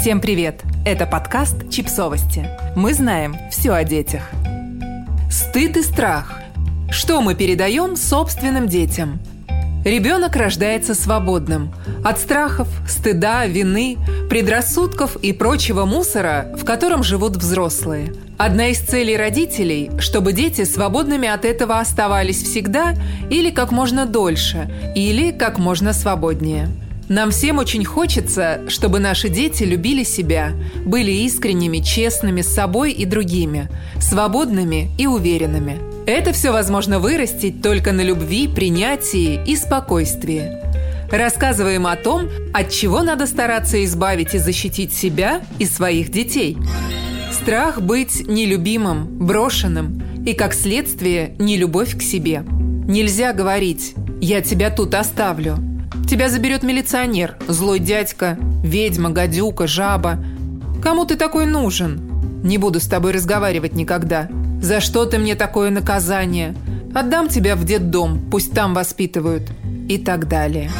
Всем привет! Это подкаст «Чипсовости». Мы знаем все о детях. Стыд и страх. Что мы передаем собственным детям? Ребенок рождается свободным. От страхов, стыда, вины, предрассудков и прочего мусора, в котором живут взрослые. Одна из целей родителей – чтобы дети свободными от этого оставались всегда или как можно дольше, или как можно свободнее – нам всем очень хочется, чтобы наши дети любили себя, были искренними, честными с собой и другими, свободными и уверенными. Это все возможно вырастить только на любви, принятии и спокойствии. Рассказываем о том, от чего надо стараться избавить и защитить себя и своих детей. Страх быть нелюбимым, брошенным и, как следствие, нелюбовь к себе. Нельзя говорить «я тебя тут оставлю», Тебя заберет милиционер, злой дядька, ведьма, гадюка, жаба. Кому ты такой нужен? Не буду с тобой разговаривать никогда. За что ты мне такое наказание? Отдам тебя в детдом, пусть там воспитывают. И так далее.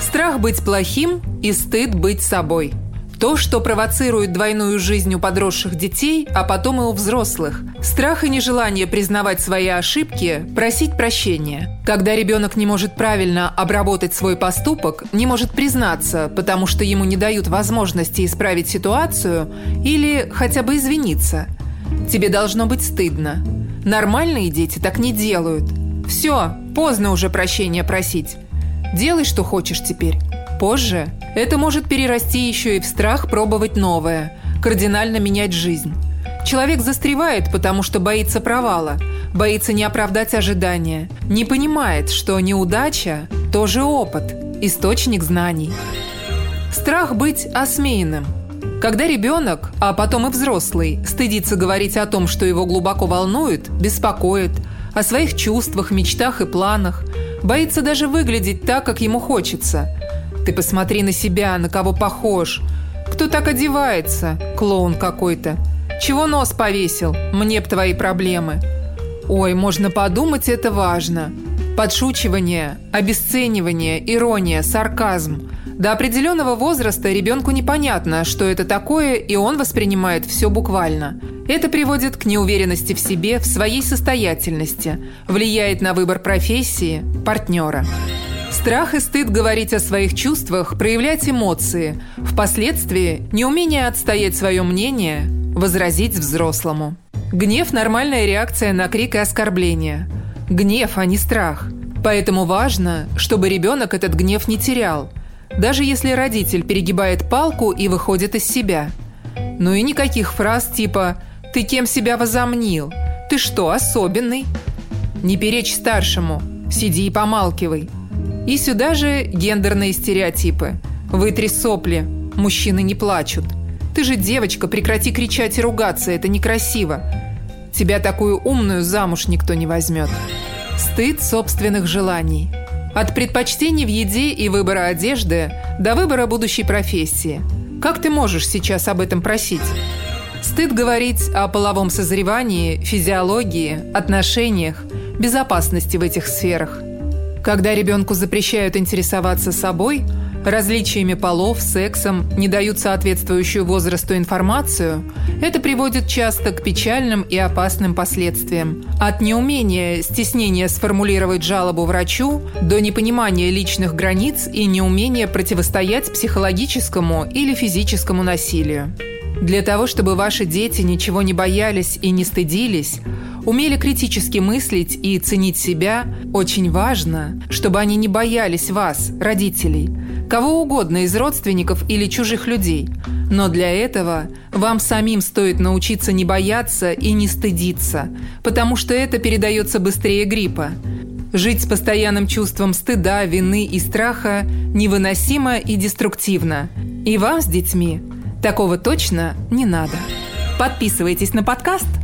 Страх быть плохим и стыд быть собой – то, что провоцирует двойную жизнь у подросших детей, а потом и у взрослых. Страх и нежелание признавать свои ошибки, просить прощения. Когда ребенок не может правильно обработать свой поступок, не может признаться, потому что ему не дают возможности исправить ситуацию или хотя бы извиниться. Тебе должно быть стыдно. Нормальные дети так не делают. Все, поздно уже прощения просить. Делай, что хочешь теперь. Позже это может перерасти еще и в страх пробовать новое, кардинально менять жизнь. Человек застревает, потому что боится провала, боится не оправдать ожидания, не понимает, что неудача – тоже опыт, источник знаний. Страх быть осмеянным. Когда ребенок, а потом и взрослый, стыдится говорить о том, что его глубоко волнует, беспокоит, о своих чувствах, мечтах и планах, боится даже выглядеть так, как ему хочется – ты посмотри на себя, на кого похож. Кто так одевается? Клоун какой-то. Чего нос повесил? Мне б твои проблемы. Ой, можно подумать, это важно. Подшучивание, обесценивание, ирония, сарказм. До определенного возраста ребенку непонятно, что это такое, и он воспринимает все буквально. Это приводит к неуверенности в себе, в своей состоятельности, влияет на выбор профессии, партнера. Страх и стыд говорить о своих чувствах, проявлять эмоции. Впоследствии неумение отстоять свое мнение, возразить взрослому. Гнев – нормальная реакция на крик и оскорбление. Гнев, а не страх. Поэтому важно, чтобы ребенок этот гнев не терял, даже если родитель перегибает палку и выходит из себя. Ну и никаких фраз типа «ты кем себя возомнил?», «ты что, особенный?». Не перечь старшему, сиди и помалкивай – и сюда же гендерные стереотипы. Вытри сопли, мужчины не плачут. Ты же девочка, прекрати кричать и ругаться, это некрасиво. Тебя такую умную замуж никто не возьмет. Стыд собственных желаний. От предпочтений в еде и выбора одежды до выбора будущей профессии. Как ты можешь сейчас об этом просить? Стыд говорить о половом созревании, физиологии, отношениях, безопасности в этих сферах – когда ребенку запрещают интересоваться собой, различиями полов, сексом, не дают соответствующую возрасту информацию, это приводит часто к печальным и опасным последствиям. От неумения, стеснения сформулировать жалобу врачу до непонимания личных границ и неумения противостоять психологическому или физическому насилию. Для того, чтобы ваши дети ничего не боялись и не стыдились, умели критически мыслить и ценить себя, очень важно, чтобы они не боялись вас, родителей, кого угодно из родственников или чужих людей. Но для этого вам самим стоит научиться не бояться и не стыдиться, потому что это передается быстрее гриппа. Жить с постоянным чувством стыда, вины и страха невыносимо и деструктивно. И вам с детьми такого точно не надо. Подписывайтесь на подкаст –